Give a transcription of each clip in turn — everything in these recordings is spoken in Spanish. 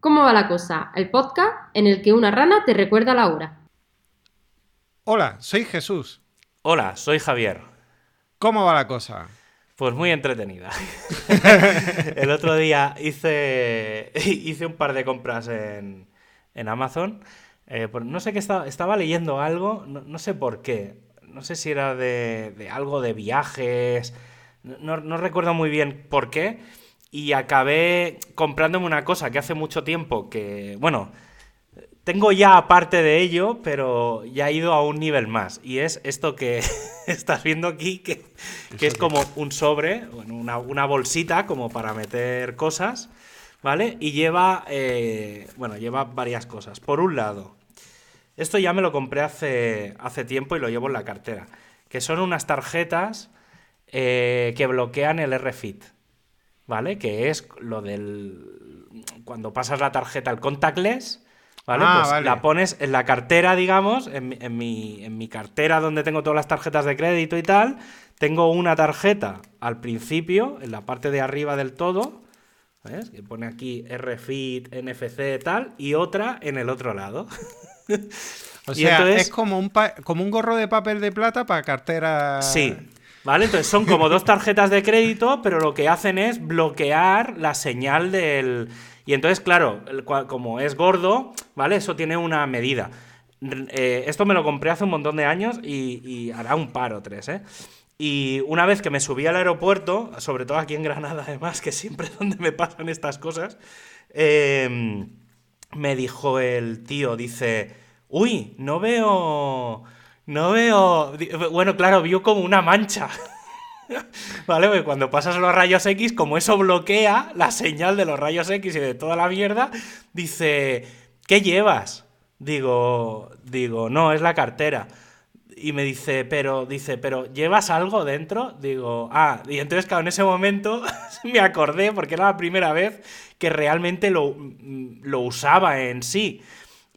¿Cómo va la cosa? El podcast en el que una rana te recuerda la hora. Hola, soy Jesús. Hola, soy Javier. ¿Cómo va la cosa? Pues muy entretenida. el otro día hice, hice un par de compras en, en Amazon. Eh, no sé qué estaba, estaba leyendo algo, no, sé por qué. No sé si era de, de algo de viajes. No, no, recuerdo muy bien por qué. Y acabé comprándome una cosa que hace mucho tiempo que, bueno, tengo ya aparte de ello, pero ya he ido a un nivel más. Y es esto que estás viendo aquí, que, es como un sobre, una, una, bolsita como para meter cosas, ¿vale? Y lleva, eh, bueno, lleva varias cosas. Por un lado, esto ya me lo compré hace, hace tiempo y lo llevo en la cartera, que son unas tarjetas eh, que bloquean el RFID, ¿vale? Que es lo del... Cuando pasas la tarjeta al contactless Ah, pues la pones en la cartera, digamos, en, mi, cartera donde tengo todas las tarjetas de crédito y tal. Tengo una tarjeta al principio, en la parte de arriba del todo, ¿ves? Que pone aquí RFID, NFC, tal, y otra en el otro lado. o sea, es como un, como un gorro de papel de plata para cartera. Sí. ¿Vale? Entonces son como dos tarjetas de crédito, pero lo que hacen es bloquear la señal del, y entonces, claro, como es gordo, ¿vale? Eso tiene una medida. Eh, esto me lo compré hace un montón de años y, hará un par o tres, ¿eh? Y una vez que me subí al aeropuerto, sobre todo aquí en Granada además, que siempre es donde me pasan estas cosas, em, me dijo el tío, dice, uy, no veo... No veo... Bueno, claro, vio como una mancha. ¿Vale? Porque cuando pasas los rayos X, como eso bloquea la señal de los rayos X y de toda la mierda, dice, ¿qué llevas? Digo, digo, no, es la cartera. Y me dice, pero, dice, pero, ¿llevas algo dentro? Digo, ah, y entonces, claro, en ese momento me acordé, porque era la primera vez que realmente lo, lo usaba en sí.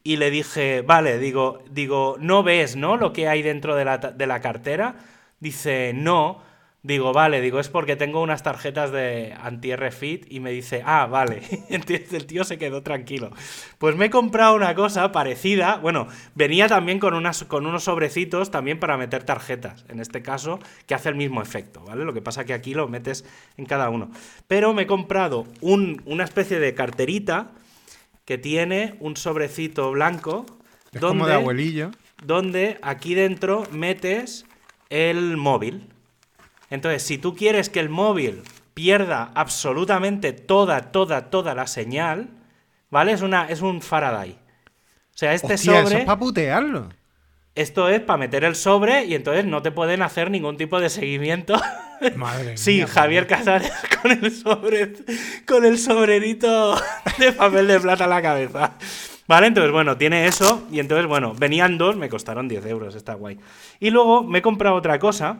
Y le dije, vale, digo, digo, ¿no ves, no? Lo que hay dentro de la, de la cartera. Dice, no. Digo, vale, digo, es porque tengo unas tarjetas de anti-RFID y me dice, ah, vale. Entonces el tío se quedó tranquilo. Pues me he comprado una cosa parecida. Bueno, venía también con, unas, con unos sobrecitos también para meter tarjetas, en este caso, que hace el mismo efecto, ¿vale? Lo que pasa que aquí lo metes en cada uno. Pero me he comprado una especie de carterita que tiene un sobrecito blanco. Es como de abuelillo. Donde aquí dentro metes el móvil. Entonces, si tú quieres que el móvil pierda absolutamente toda, toda, toda la señal, ¿vale? Es, una, es un Faraday. O sea, este sobre. Eso es para putearlo. Esto es para meter el sobre y entonces no te pueden hacer ningún tipo de seguimiento. Madre sí, Javier Casares con el sobre, con el sobrerito de papel de plata en la cabeza. Vale, entonces bueno, tiene eso y entonces bueno, venían dos, me costaron 10 euros, está guay. Y luego me he comprado otra cosa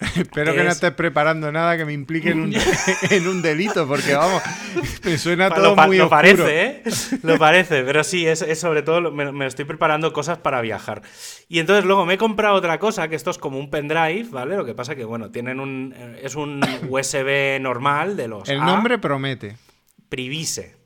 Espero que no estés preparando nada que me implique en un, delito, porque vamos, me suena todo muy Lo parece, ¿eh? Lo parece, pero sí, es, sobre todo, me, estoy preparando cosas para viajar. Y entonces luego me he comprado otra cosa, que esto es como un pendrive, ¿vale? Lo que pasa que, bueno, tienen un... es un USB normal de los... El nombre promete. Privise,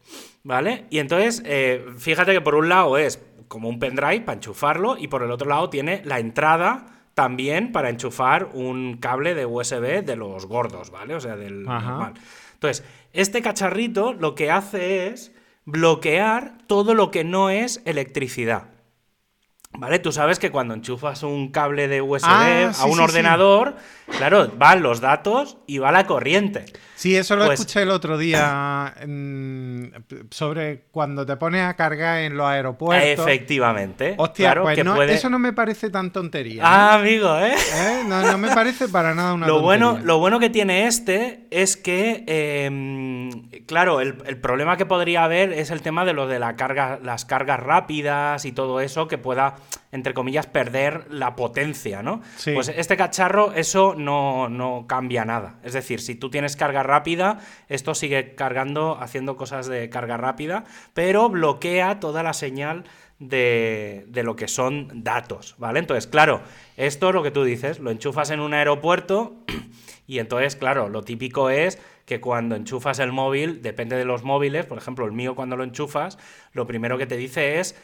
¿vale? Y entonces, eh, fíjate que por un lado es como un pendrive para enchufarlo y por el otro lado tiene la entrada también para enchufar un cable de USB de los gordos, ¿vale? O sea, del normal. Entonces, este cacharrito lo que hace es bloquear todo lo que no es electricidad. ¿Vale? Tú sabes que cuando enchufas un cable de USB ah, a un ordenador, claro, van los datos y va la corriente. Sí, eso lo pues escuché el otro día sobre cuando te pones a cargar en los aeropuertos. Efectivamente. Hostia, pues eso no me parece tan tontería. Ah, amigo, ¿eh? ¿eh? No, me parece para nada una lo tontería. Bueno, lo bueno que tiene este es que, em, claro, el, problema que podría haber es el tema de lo de la carga, las cargas rápidas y todo eso que pueda entre comillas, perder la potencia, ¿no? Pues este cacharro, eso no, no, cambia nada. Es decir, si tú tienes carga rápida, esto sigue cargando, haciendo cosas de carga rápida, pero bloquea toda la señal de, lo que son datos, ¿vale? Entonces, claro, esto es lo que tú dices, lo enchufas en un aeropuerto y entonces, claro, lo típico es que cuando enchufas el móvil, depende de los móviles, por ejemplo, el mío cuando lo enchufas, lo primero que te dice es,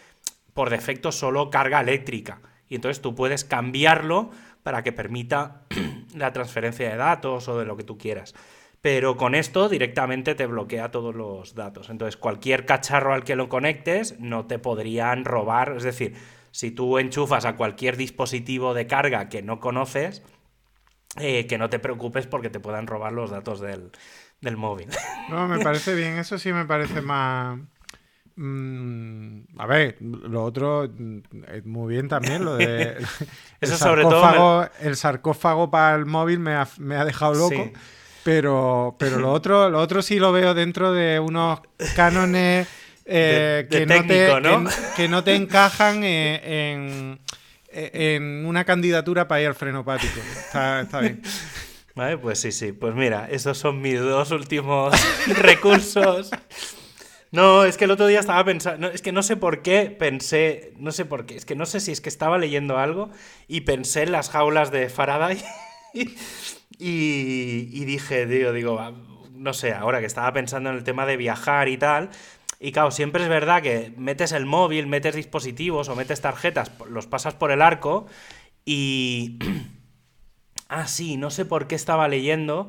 por defecto, solo carga eléctrica. Y entonces tú puedes cambiarlo para que permita la transferencia de datos o de lo que tú quieras. Pero con esto directamente te bloquea todos los datos. Entonces, cualquier cacharro al que lo conectes no te podrían robar. Es decir, si tú enchufas a cualquier dispositivo de carga que no conoces, eh, que no te preocupes porque te puedan robar los datos del, móvil. No, me parece bien, eso sí me parece más... Mm, a ver, lo otro mm, muy bien también, lo de... Eso sobre todo... El sarcófago para el móvil me ha, dejado loco. Pero, pero lo otro, lo otro sí lo veo dentro de unos cánones eh, que, no te, Que, no te encajan en, en, una candidatura para ir al frenopático. Está, está bien. Vale, pues sí, sí. Pues mira, esos son mis dos últimos recursos. No, es que el otro día estaba pensando, es que no sé por qué pensé, no sé por qué, es que no sé si es que estaba leyendo algo y pensé en las jaulas de Faraday y, dije, digo, digo, no sé, ahora que estaba pensando en el tema de viajar y tal, y claro, siempre es verdad que metes el móvil, metes dispositivos o metes tarjetas, los pasas por el arco y... ah, sí, no sé por qué estaba leyendo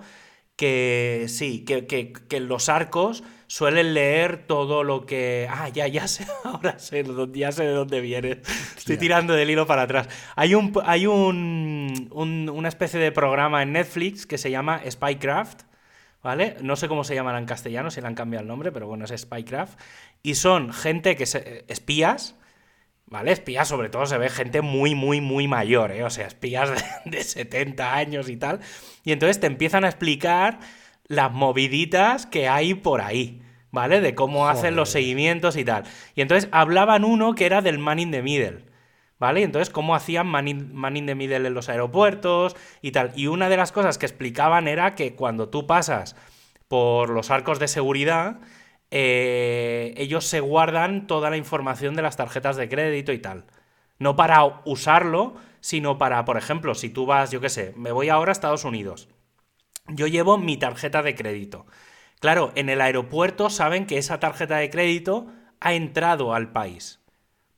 que sí, que, que, los arcos suelen leer todo lo que. Ah, ya, ya sé, ahora sé, ya sé de dónde viene. Estoy tirando del hilo para atrás. Hay un hay un, una especie de programa en Netflix que se llama Spycraft. ¿Vale? No sé cómo se llaman en castellano, si le han cambiado el nombre, pero bueno, es Spycraft. Y son gente que se, espías, ¿vale? Espías, sobre todo, se ve gente muy, muy, muy mayor, ¿eh? O sea, espías de, de 70 años y tal. Y entonces te empiezan a explicar las moviditas que hay por ahí, ¿vale? De cómo hacen los seguimientos y tal. Y entonces hablaban uno que era del man in the middle. ¿Vale? Entonces, cómo hacían man in, the middle en los aeropuertos y tal. Y una de las cosas que explicaban era que cuando tú pasas por los arcos de seguridad, eh, ellos se guardan toda la información de las tarjetas de crédito y tal. No para usarlo, sino para, por ejemplo, si tú vas, yo qué sé, me voy ahora a Estados Unidos yo llevo mi tarjeta de crédito. Claro, en el aeropuerto saben que esa tarjeta de crédito ha entrado al país.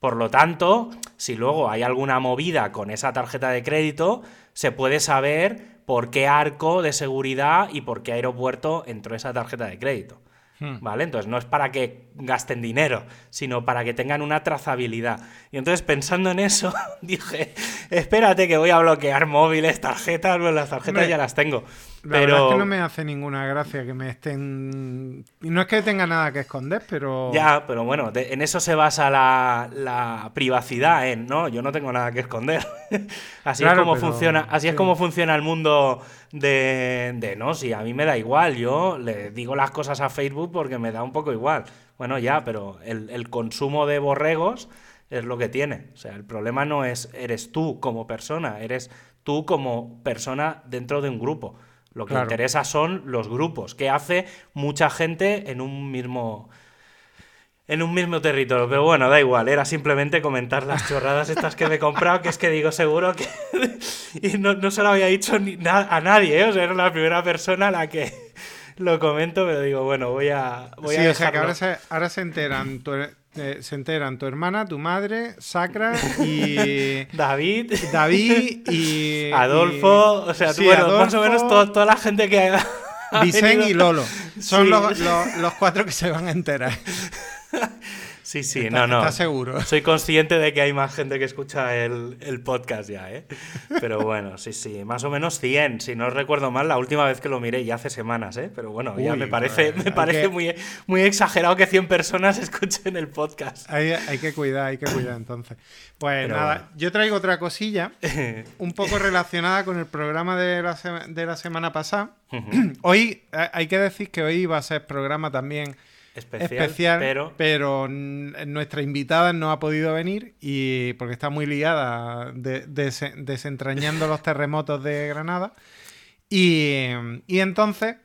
Por lo tanto, si luego hay alguna movida con esa tarjeta de crédito, se puede saber por qué arco de seguridad y por qué aeropuerto entró esa tarjeta de crédito. Hmm. ¿Vale? Entonces no es para que gasten dinero, sino para que tengan una trazabilidad. Y entonces pensando en eso, dije, espérate que voy a bloquear móviles, tarjetas, pues las tarjetas ya las tengo. La verdad es que no me hace ninguna gracia que me estén... Y no es que tenga nada que esconder, pero... Ya, pero bueno, en eso se basa la, privacidad, ¿no? Yo no tengo nada que esconder. así es como funciona, así es como funciona el mundo de, de, no, si a mí me da igual, yo le digo las cosas a Facebook porque me da un poco igual. Bueno, ya, pero el, el consumo de borregos es lo que tiene. O sea, el problema no es eres tú como persona, eres tú como persona dentro de un grupo. Lo que interesa son los grupos, que hace mucha gente en un mismo en un mismo territorio. Pero bueno, da igual, era simplemente comentar las chorradas estas que me he comprado, que es que digo seguro que... y no, se lo había dicho ni a nadie, ¿eh? o sea, era la primera persona a la que lo comento, pero digo, bueno, voy a... Voy sí, o sea que ahora se, ahora se enteran eh, se enteran tu hermana, tu madre, Sacra y. David. David y. Adolfo. O sea, bueno, más o menos toda la gente que. Ha, y Lolo. Son los, los cuatro que se van a enterar. Sí, sí, no, no. ¿Estás seguro? Soy consciente de que hay más gente que escucha el, podcast ya, ¿eh? Pero bueno, sí, sí, más o menos 100, si no recuerdo mal, la última vez que lo miré ya hace semanas, ¿eh? Pero bueno, ya me parece, me parece muy, muy exagerado que 100 personas escuchen el podcast. Hay, que cuidar, hay que cuidar entonces. Pues nada, yo traigo otra cosilla, un poco relacionada con el programa de la, de la semana pasada. Hoy, eh, hay que decir que hoy va a ser programa también especial, pero... nuestra invitada no ha podido venir y porque está muy liada desentrañando los terremotos de Granada. Y, entonces,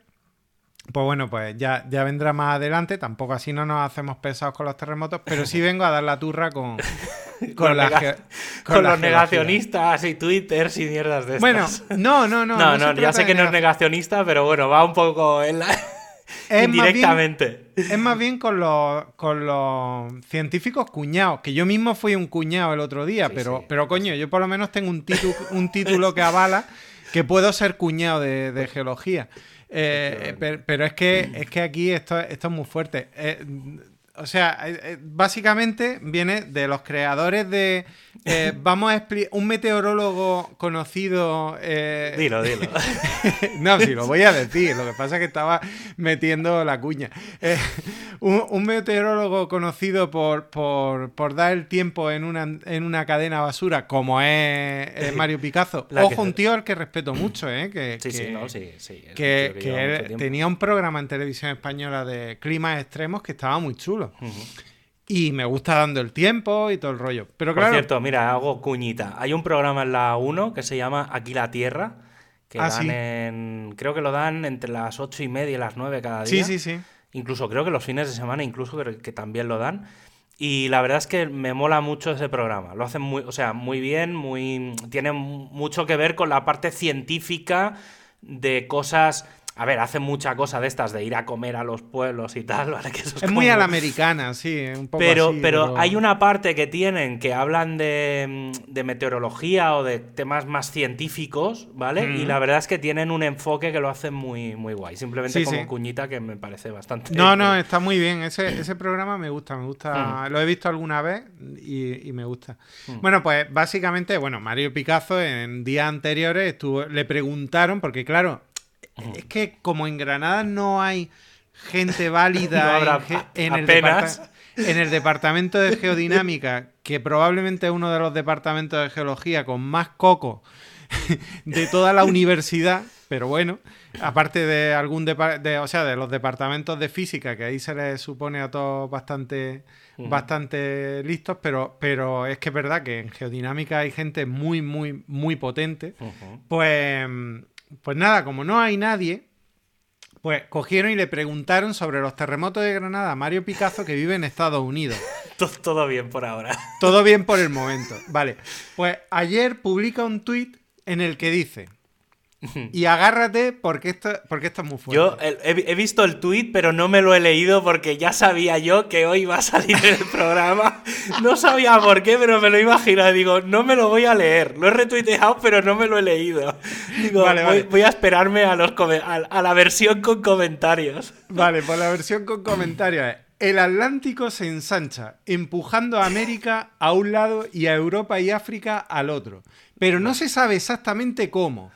pues bueno, pues ya, ya vendrá más adelante. Tampoco así no nos hacemos pesados con los terremotos, pero sí vengo a dar la turra con, con, los negacionistas y Twitter y mierdas de estas. Bueno, no, no, no. No, no, ya sé que no es negacionista, pero bueno, va un poco en la indirectamente. es más bien con los, con los científicos cuñados, que yo mismo fui un cuñado el otro día, pero, pero coño, yo por lo menos tengo un, título, un título que avala que puedo ser cuñado de, geología. Eh, pero, es que, es que aquí esto, esto es muy fuerte. Eh, o sea, eh, eh, básicamente viene de los creadores de. Eh, vamos a explicar. Un meteorólogo conocido. Dilo, dilo. no, sí, lo voy a decir. Lo que pasa es que estaba metiendo la cuña. Un, meteorólogo conocido por, por, dar el tiempo en una, en una cadena basura, como es Mario Picasso. Ojo, un tío al que respeto mucho, ¿eh? Que, sí, sí, no, sí, sí. Que, tenía un programa en televisión española de climas extremos que estaba muy chulo. Y me gusta dando el tiempo y todo el rollo. Pero claro. Por cierto, mira, hago cuñita. Hay un programa en la 1 que se llama Aquí la Tierra. Que ah, dan en. Creo que lo dan entre las 8 y media y las 9 cada día. Sí, sí, sí. Incluso creo que los fines de semana, incluso que, también lo dan. Y la verdad es que me mola mucho ese programa. Lo hacen muy, o sea, muy bien, muy. Tiene mucho que ver con la parte científica de cosas a ver, hacen mucha cosa de estas de ir a comer a los pueblos y tal, ¿vale? Que es, muy a la americana, sí, un poco pero, pero, hay una parte que tienen que hablan de, meteorología o de temas más científicos, ¿vale? Y la verdad es que tienen un enfoque que lo hacen muy, muy guay. Simplemente como cuñita que me parece bastante. No, no, está muy bien. Ese, ese programa me gusta, me gusta. Mm. Lo he visto alguna vez y, me gusta. Mm. Bueno, pues básicamente, bueno, Mario Picasso en días anteriores estuvo, le preguntaron, porque claro, es que como en Granada no hay gente válida en, el departamento de geodinámica, que probablemente es uno de los departamentos de geología con más coco de toda la universidad, pero bueno, aparte de algún de, o sea, de los departamentos de física, que ahí se les supone a todos bastante, bastante listos, pero, pero es que es verdad que en geodinámica hay gente muy, muy, muy potente, pues pues nada, como no hay nadie, pues cogieron y le preguntaron sobre los terremotos de Granada a Mario Picasso que vive en Estados Unidos. Todo bien por ahora. Todo bien por el momento. Vale. Pues ayer publica un tuit en el que dice: y agárrate porque esto, porque esto es muy fuerte. Yo he, visto el tweet, pero no me lo he leído porque ya sabía yo que hoy iba a salir el programa. No sabía por qué, pero me lo imaginaba. Digo, no me lo voy a leer. Lo he retuiteado, pero no me lo he leído. Digo, voy, a esperarme a, los a, la versión con comentarios. Vale, pues la versión con comentarios es. El Atlántico se ensancha, empujando a América a un lado y a Europa y África al otro. Pero no se sabe exactamente cómo.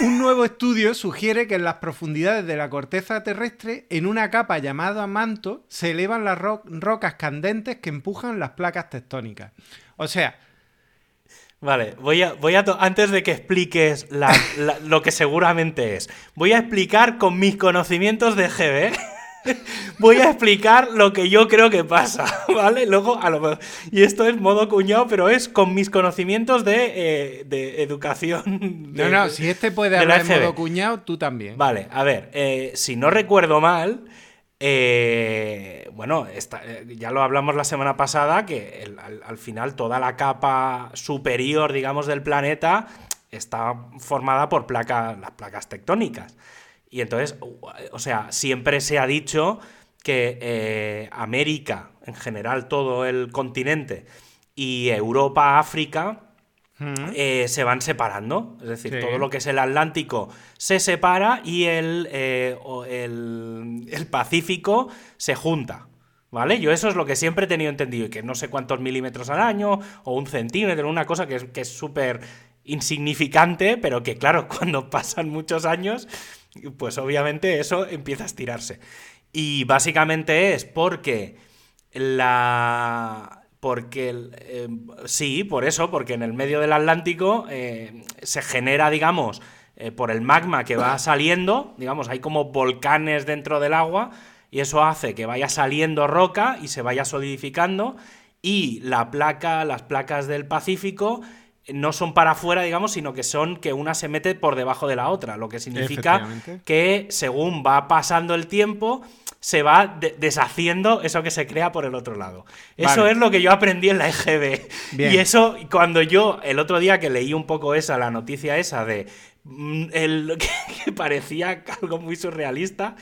Un nuevo estudio sugiere que en las profundidades de la corteza terrestre, en una capa llamada manto, se elevan las rocas candentes que empujan las placas tectónicas. O sea... Vale, voy a, voy a antes de que expliques lo que seguramente es, voy a explicar con mis conocimientos de GB voy a explicar lo que yo creo que pasa, ¿vale? Luego, a lo Y esto es modo cuñado, pero es con mis conocimientos de, eh, educación. no, no, si este puede hablar en modo cuñado, tú también. Vale, a ver, eh, si no recuerdo mal. Eh, bueno, ya lo hablamos la semana pasada, que al, final toda la capa superior, digamos, del planeta está formada por placas, las placas tectónicas. Y entonces, o sea, siempre se ha dicho que eh, América, en general todo el continente, y Europa, África, eh, se van separando. Es decir, todo lo que es el Atlántico se separa y el, eh, el, Pacífico se junta. ¿Vale? Yo eso es lo que siempre he tenido entendido, y que no sé cuántos milímetros al año, o un centímetro, una cosa que es súper insignificante, pero que claro, cuando pasan muchos años, pues obviamente eso empieza a estirarse. Y básicamente es porque la... Porque eh, sí, por eso, porque en el medio del Atlántico eh, se genera, digamos, eh, por el magma que va saliendo, digamos, hay como volcanes dentro del agua y eso hace que vaya saliendo roca y se vaya solidificando y la placa, las placas del Pacífico no son para afuera, digamos, sino que son que una se mete por debajo de la otra, lo que significa que según va pasando el tiempo se va deshaciendo eso que se crea por el otro lado. Eso es lo que yo aprendí en la EGB. Y eso, cuando yo, el otro día que leí un poco esa, la noticia esa de mm, el, que parecía algo muy surrealista,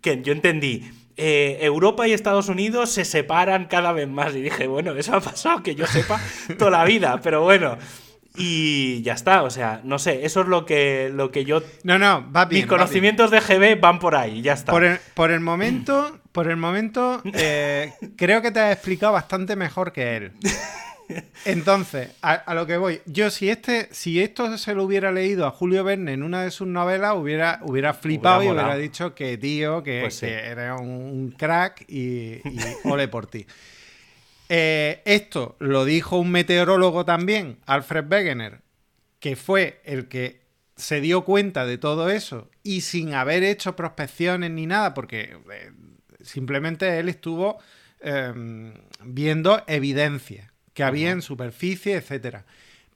que yo entendí. Eh, Europa y Estados Unidos se separan cada vez más. Y dije, bueno, eso ha pasado, que yo sepa, toda la vida, pero bueno. Y ya está, o sea, no sé, eso es lo que, lo que yo... No, no, va bien. Mis conocimientos de GB van por ahí, ya está. Por el, por el momento, por el momento eh, creo que te has explicado bastante mejor que él. Entonces, a, lo que voy, yo si este, si esto se lo hubiera leído a Julio Verne en una de sus novelas, hubiera, hubiera flipado y hubiera dicho que tío, que, pues era un, crack y, y ole por ti. Eh, esto lo dijo un meteorólogo también, Alfred Wegener, que fue el que se dio cuenta de todo eso y sin haber hecho prospecciones ni nada, porque eh, simplemente él estuvo em, viendo evidencia que había en superficie, etcétera.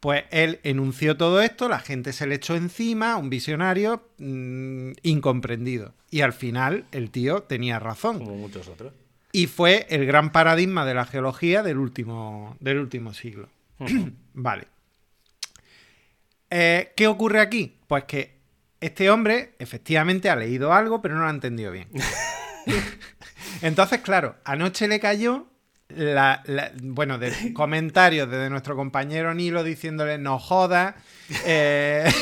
Pues él enunció todo esto, la gente se le echó encima, un visionario mm, incomprendido. Y al final el tío tenía razón. Como muchos otros y fue el gran paradigma de la geología del último, del último siglo. vale. Eh, ¿Qué ocurre aquí? Pues que este hombre efectivamente ha leído algo, pero no lo ha entendido bien. Entonces, claro, anoche le cayó la, bueno, de comentarios de nuestro compañero Nilo diciéndole no joda. Eh,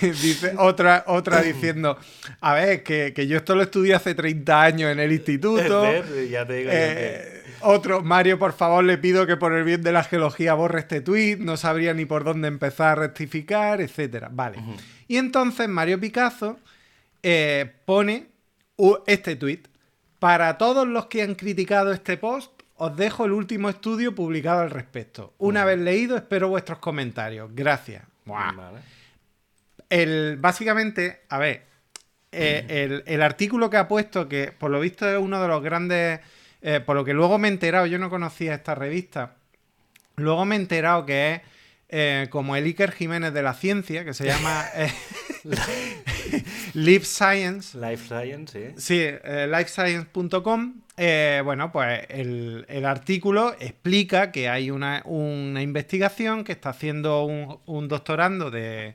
Dice otra, otra diciendo, a ver, que, yo esto lo estudié hace 30 años en el instituto. Eh, otro, Mario, por favor, le pido que por el bien de la geología borre este tweet, no sabría ni por dónde empezar a rectificar, etcétera. Vale. Y entonces Mario Picasso eh, pone este tweet. Para todos los que han criticado este post, os dejo el último estudio publicado al respecto. Una vez leído, espero vuestros comentarios. Gracias. Vale el, básicamente, a ver, eh, el, artículo que ha puesto, que por lo visto es uno de los grandes, eh, por lo que luego me he enterado, yo no conocía esta revista, luego me he enterado que es eh, como el Iker Jiménez de la ciencia, que se llama Life Science. Life Science, sí. Sí, lifescience.com. bueno, pues el, artículo explica que hay una, investigación que está haciendo un doctorando de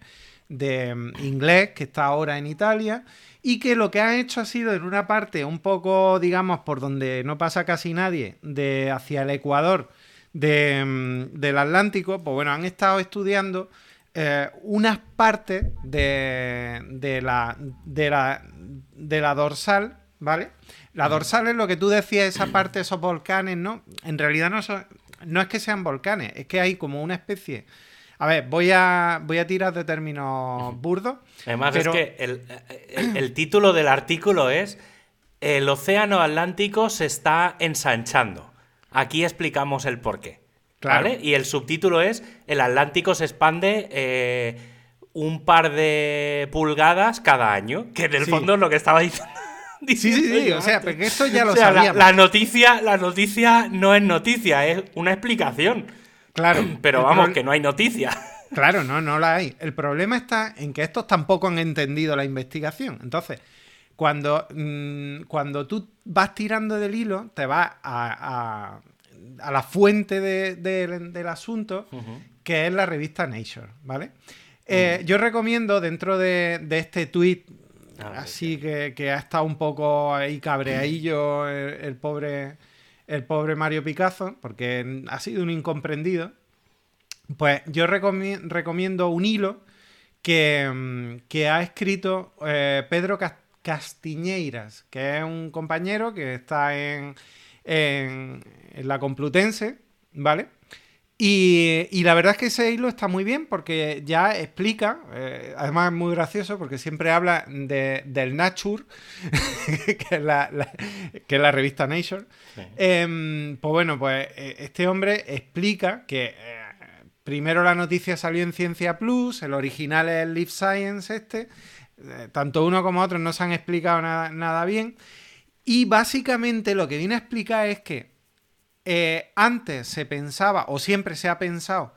de mm, inglés que está ahora en Italia y que lo que han hecho ha sido en una parte un poco, digamos, por donde no pasa casi nadie, de hacia el Ecuador de, mm, del Atlántico, pues bueno, han estado estudiando eh, unas partes de, de, la, de, la, de la dorsal, ¿vale? La dorsal es lo que tú decías, esa parte, esos volcanes, ¿no? En realidad no, son, no es que sean volcanes, es que hay como una especie a ver, voy a, voy a tirar de términos burdos. Además, es que el, título del artículo es El océano Atlántico se está ensanchando. Aquí explicamos el porqué. Claro. Y el subtítulo es El Atlántico se expande eh, un par de pulgadas cada año. Que en el fondo es lo que estaba diciendo. Sí, sí, sí, o sea, porque esto ya lo sabíamos. la, noticia, la noticia no es noticia, es una explicación. Claro. Pero vamos, que no hay noticia. Claro, no, no la hay. El problema está en que estos tampoco han entendido la investigación. Entonces, cuando, mm, cuando tú vas tirando del hilo, te vas a, a, la fuente del asunto, que es la revista Nature, ¿vale? Eh, yo recomiendo dentro de, este tweet, ah, así que, ha estado un poco ahí cabreadillo el pobre el pobre Mario Picasso, porque ha sido un incomprendido, pues yo recomiendo un hilo que, mm, ha escrito eh, Pedro Castiñeiras, que es un compañero que está en, en, la Complutense, ¿vale? Y, la verdad es que ese hilo está muy bien porque ya explica, eh, además es muy gracioso porque siempre habla del Nature, que, es la, revista Nature. Em, pues bueno, pues eh, este hombre explica que eh, primero la noticia salió en Ciencia Plus, el original es el Life Science este, tanto uno como otro no se han explicado nada, nada bien. Y básicamente lo que viene a explicar es que eh, antes se pensaba, o siempre se ha pensado,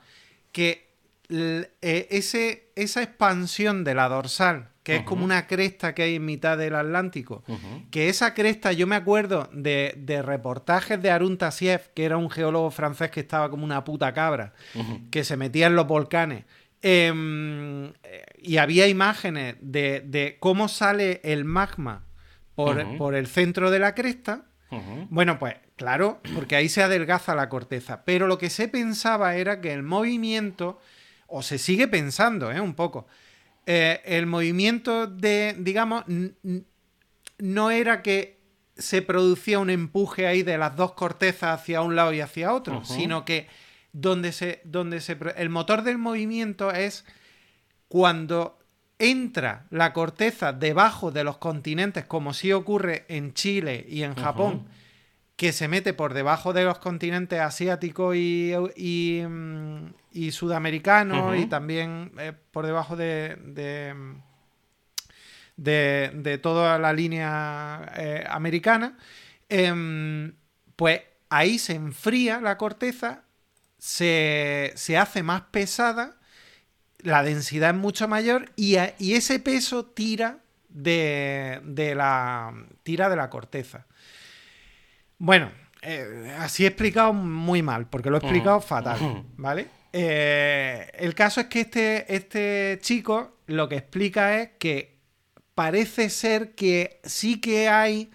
que eh, ese, esa expansión de la dorsal, que es como una cresta que hay en mitad del Atlántico, que esa cresta, yo me acuerdo de, reportajes de Arun Tassiev, que era un geólogo francés que estaba como una puta cabra, que se metía en los volcanes. Em, y había imágenes de, cómo sale el magma por, por el centro de la cresta. Bueno, pues claro, porque ahí se adelgaza la corteza. Pero lo que se pensaba era que el movimiento, o se sigue pensando, ¿eh? Un poco, eh, el movimiento de, digamos, no era que se producía un empuje ahí de las dos cortezas hacia un lado y hacia otro, sino que donde se, donde se, el motor del movimiento es cuando entra la corteza debajo de los continentes, como sí ocurre en Chile y en Japón, que se mete por debajo de los continentes asiáticos y, y, mm, sudamericano y también eh, por debajo de, de, toda la línea eh, americana, em, pues ahí se enfría la corteza, se, se, hace más pesada, la densidad es mucho mayor y, y ese peso tira de, de, la, tira de la corteza. Bueno, eh, así he explicado muy mal, porque lo he explicado fatal, ¿vale? Eh, el caso es que este, este chico lo que explica es que parece ser que sí que hay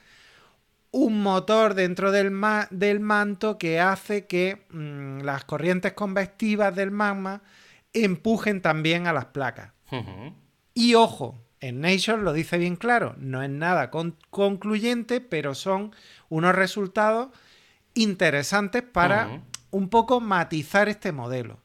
un motor dentro del, del manto que hace que mm, las corrientes convectivas del magma empujen también a las placas. Y ojo, en Nature lo dice bien claro, no es nada concluyente, pero son unos resultados interesantes para un poco matizar este modelo.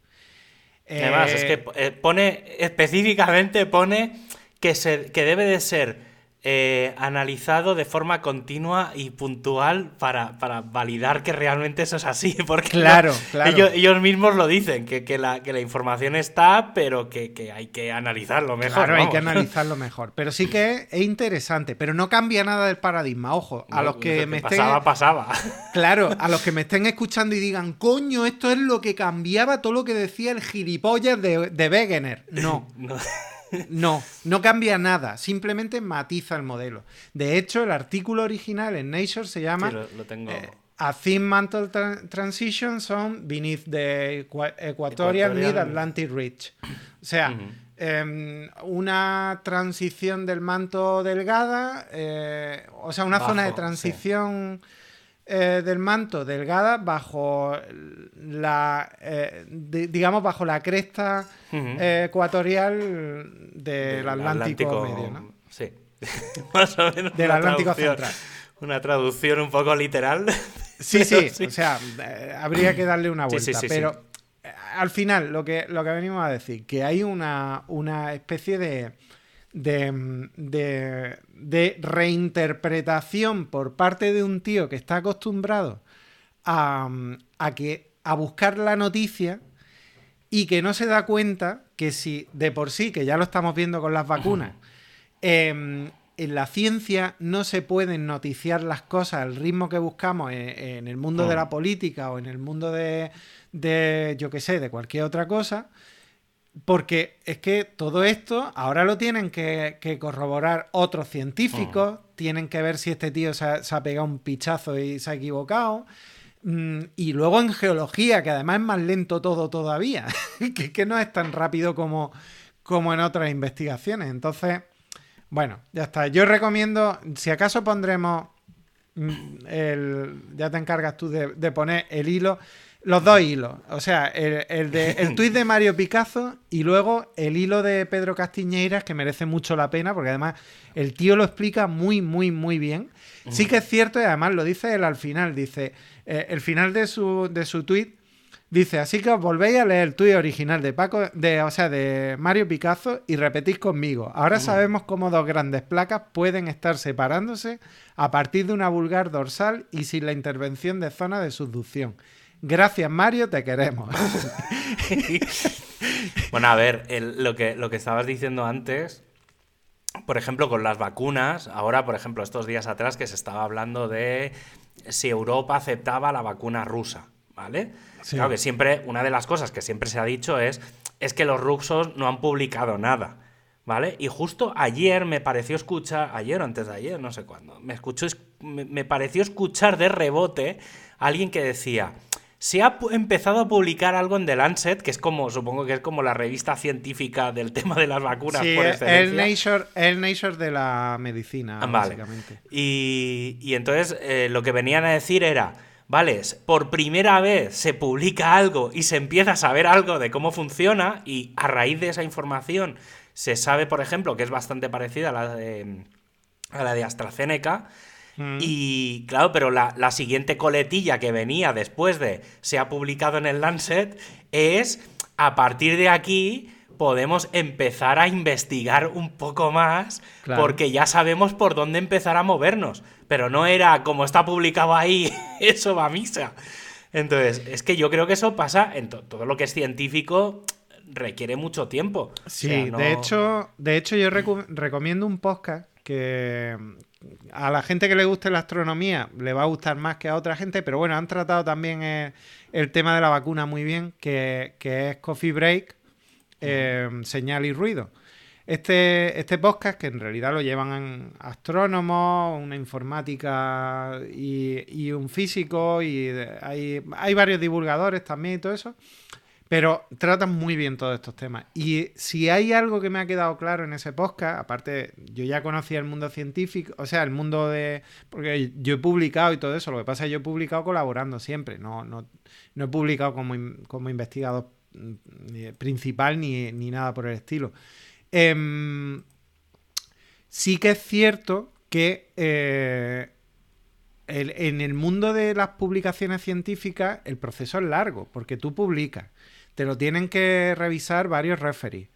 Además, es que eh, pone, específicamente pone que, se, que debe de ser eh, analizado de forma continua y puntual para, validar que realmente eso es así. Porque claro, Ellos, mismos lo dicen, que, la, información está, pero que, hay que analizarlo mejor. Claro, hay que analizarlo mejor. Pero sí que es interesante, pero no cambia nada del paradigma. Ojo, a los que me estén. Pasaba, pasaba. Claro, a los que me estén escuchando y digan, coño, esto es lo que cambiaba todo lo que decía el gilipollas de, de Wegener. No. no. No, no cambia nada, simplemente matiza el modelo. De hecho, el artículo original en Nature se llama eh, A Thin Mantle Transition on Beneath the Equatorial, Mid-Atlantic Ridge. O sea, em, una transición del manto delgada, eh, o sea, una zona de transición... Eh, del manto delgada bajo la, eh, digamos, bajo la cresta eh, ecuatorial del Atlántico, medio, ¿no? Sí, más o menos. Del Atlántico Central. Una traducción un poco literal. Sí, sí, o sea, habría que darle una vuelta, pero al final lo que, lo que venimos a decir, que hay una, una especie de de, de, reinterpretación por parte de un tío que está acostumbrado a, a, que, a buscar la noticia y que no se da cuenta que si de por sí, que ya lo estamos viendo con las vacunas, em, en la ciencia no se pueden noticiar las cosas al ritmo que buscamos en, el mundo de la política o en el mundo de, de yo qué sé, de cualquier otra cosa, porque es que todo esto ahora lo tienen que, corroborar otros científicos, tienen que ver si este tío se ha, pegado un pichazo y se ha equivocado. Mm, y luego en geología, que además es más lento todo todavía, que, que no es tan rápido como, como en otras investigaciones. Entonces, bueno, ya está. Yo recomiendo, si acaso pondremos mm, el, ya te encargas tú de poner el hilo. Los dos hilos. O sea, el, de, el tuit de Mario Picasso y luego el hilo de Pedro Castiñeiras, que merece mucho la pena, porque además el tío lo explica muy, muy, muy bien. Sí que es cierto, y además lo dice él al final. Dice, eh, el final de su, de su tuit dice, así que os volvéis a leer el tuit original de Paco, de, o sea, de Mario Picasso y repetís conmigo. Ahora sabemos cómo dos grandes placas pueden estar separándose a partir de una vulgar dorsal y sin la intervención de zona de subducción. Gracias, Mario, te queremos. bueno, a ver, lo, que, lo que estabas diciendo antes, por ejemplo, con las vacunas, ahora, por ejemplo, estos días atrás que se estaba hablando de si Europa aceptaba la vacuna rusa, ¿vale? Claro que siempre, una de las cosas que siempre se ha dicho es, es que los rusos no han publicado nada. ¿Vale? Y justo ayer me pareció escuchar, ayer o antes de ayer, no sé cuándo, me, escuchó, me pareció escuchar de rebote a alguien que decía, se ha empezado a publicar algo en The Lancet, que es como, supongo que es como la revista científica del tema de las vacunas. Sí, por el Nature, el Nature de la medicina, ah, básicamente. Y, entonces eh, lo que venían a decir era, vale, por primera vez se publica algo y se empieza a saber algo de cómo funciona y a raíz de esa información se sabe, por ejemplo, que es bastante parecida a la de, a la de AstraZeneca Mm. Y claro, pero la, siguiente coletilla que venía después de se ha publicado en el Lancet es a partir de aquí podemos empezar a investigar un poco más porque ya sabemos por dónde empezar a movernos. Pero no era como está publicado ahí, eso va a misa. Entonces, es que yo creo que eso pasa en todo lo que es científico requiere mucho tiempo. Sí, de hecho, de hecho yo recomiendo un podcast que, a la gente que le guste la astronomía le va a gustar más que a otra gente, pero bueno, han tratado también el, tema de la vacuna muy bien, que, es Coffee Break, eh, Señal y Ruido. Este, este podcast, que en realidad lo llevan astrónomos, una informática y, un físico, y hay, hay varios divulgadores también y todo eso, pero tratan muy bien todos estos temas. Y si hay algo que me ha quedado claro en ese podcast, aparte, yo ya conocía el mundo científico, o sea, el mundo de. Porque yo he publicado y todo eso. Lo que pasa es que yo he publicado colaborando siempre. No, no, no he publicado como, como investigador mm, principal ni, nada por el estilo. Em, sí que es cierto que. Eh, en el mundo de las publicaciones científicas el proceso es largo, porque tú publicas, te lo tienen que revisar varios referees.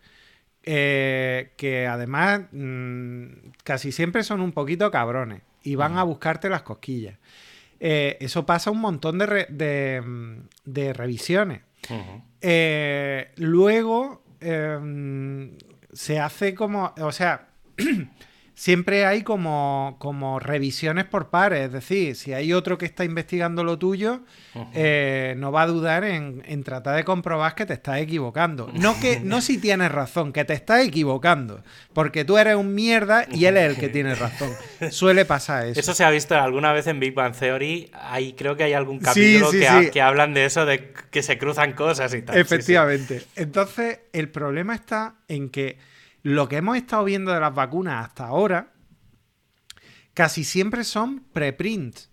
Eh, que además mm, casi siempre son un poquito cabrones y van a buscarte las cosquillas. Eh, eso pasa un montón de, mm, revisiones. Eh, luego em, se hace como, o sea, siempre hay como, como revisiones por pares. Es decir, si hay otro que está investigando lo tuyo, eh, no va a dudar en, tratar de comprobar que te estás equivocando. No, que, no si tienes razón, que te estás equivocando. Porque tú eres un mierda y él es el que tiene razón. Suele pasar eso. Eso se ha visto alguna vez en Big Bang Theory. Hay, creo que hay algún capítulo que, que, hablan de eso, de que se cruzan cosas y tal. Efectivamente. Entonces, el problema está en que lo que hemos estado viendo de las vacunas hasta ahora casi siempre son preprints.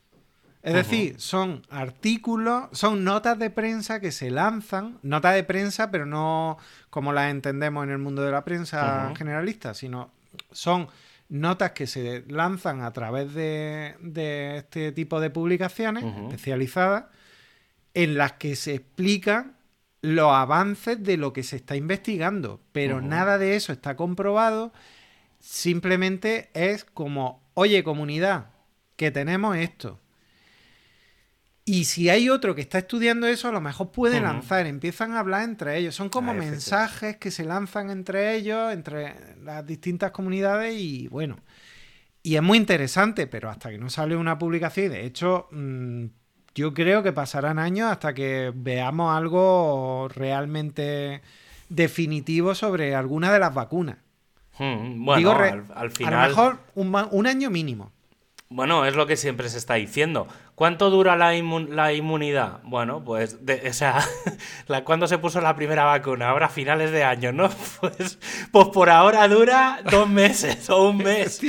Es decir, son artículos, son notas de prensa que se lanzan, notas de prensa, pero no como las entendemos en el mundo de la prensa generalista, sino son notas que se lanzan a través de, este tipo de publicaciones especializadas en las que se explican los avances de lo que se está investigando, pero nada de eso está comprobado, simplemente es como, oye comunidad, que tenemos esto. Y si hay otro que está estudiando eso, a lo mejor puede lanzar, empiezan a hablar entre ellos. Son como mensajes que se lanzan entre ellos, entre las distintas comunidades y bueno. Y es muy interesante, pero hasta que no sale una publicación, y de hecho, mm, yo creo que pasarán años hasta que veamos algo realmente definitivo sobre alguna de las vacunas. Hmm, bueno, al, final... A lo mejor un, año mínimo. Bueno, es lo que siempre se está diciendo. ¿Cuánto dura la, la inmunidad? Bueno, pues, o sea, ¿cuándo se puso la primera vacuna? Ahora finales de año, ¿no? Pues, pues por ahora dura dos meses o un mes.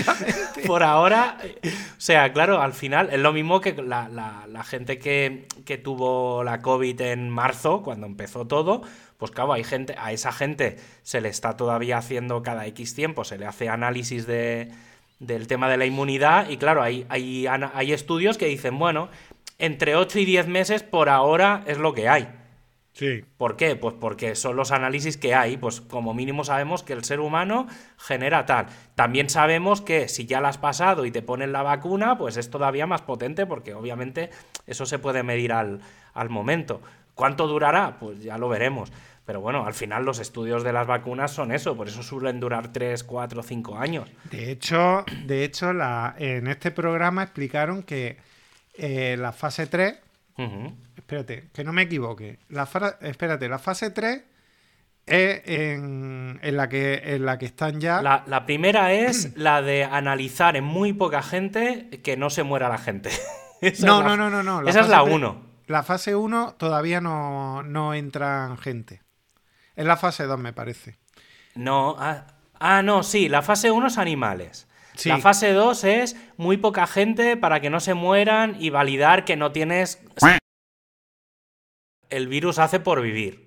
Por ahora, o sea, claro, al final es lo mismo que la, la, gente que, que, tuvo la COVID en marzo, cuando empezó todo, pues claro, hay gente, a esa gente se le está todavía haciendo cada X tiempo, se le hace análisis de del tema de la inmunidad y claro, hay, hay, hay estudios que dicen, bueno, entre 8 y 10 meses por ahora es lo que hay. Sí. ¿Por qué? Pues porque son los análisis que hay. Pues como mínimo sabemos que el ser humano genera tal. También sabemos que si ya la has pasado y te ponen la vacuna, pues es todavía más potente porque obviamente eso se puede medir al, al momento. ¿Cuánto durará? Pues ya lo veremos. Pero bueno, al final los estudios de las vacunas son eso, por eso suelen durar 3, 4, 5 años. De hecho, de hecho la, en este programa explicaron que eh, la fase 3, espérate, que no me equivoque, la espérate, la fase 3 es en, la, que, en la que están ya... La, primera es la de analizar en muy poca gente que no se muera la gente. no, no, no, no, Esa es la 1. La fase 1 todavía no, no entran gente. Es la fase 2, me parece. No, ah, ah no, sí, la fase 1 es animales. La fase 2 es muy poca gente para que no se mueran y validar que no tienes... El virus hace por vivir.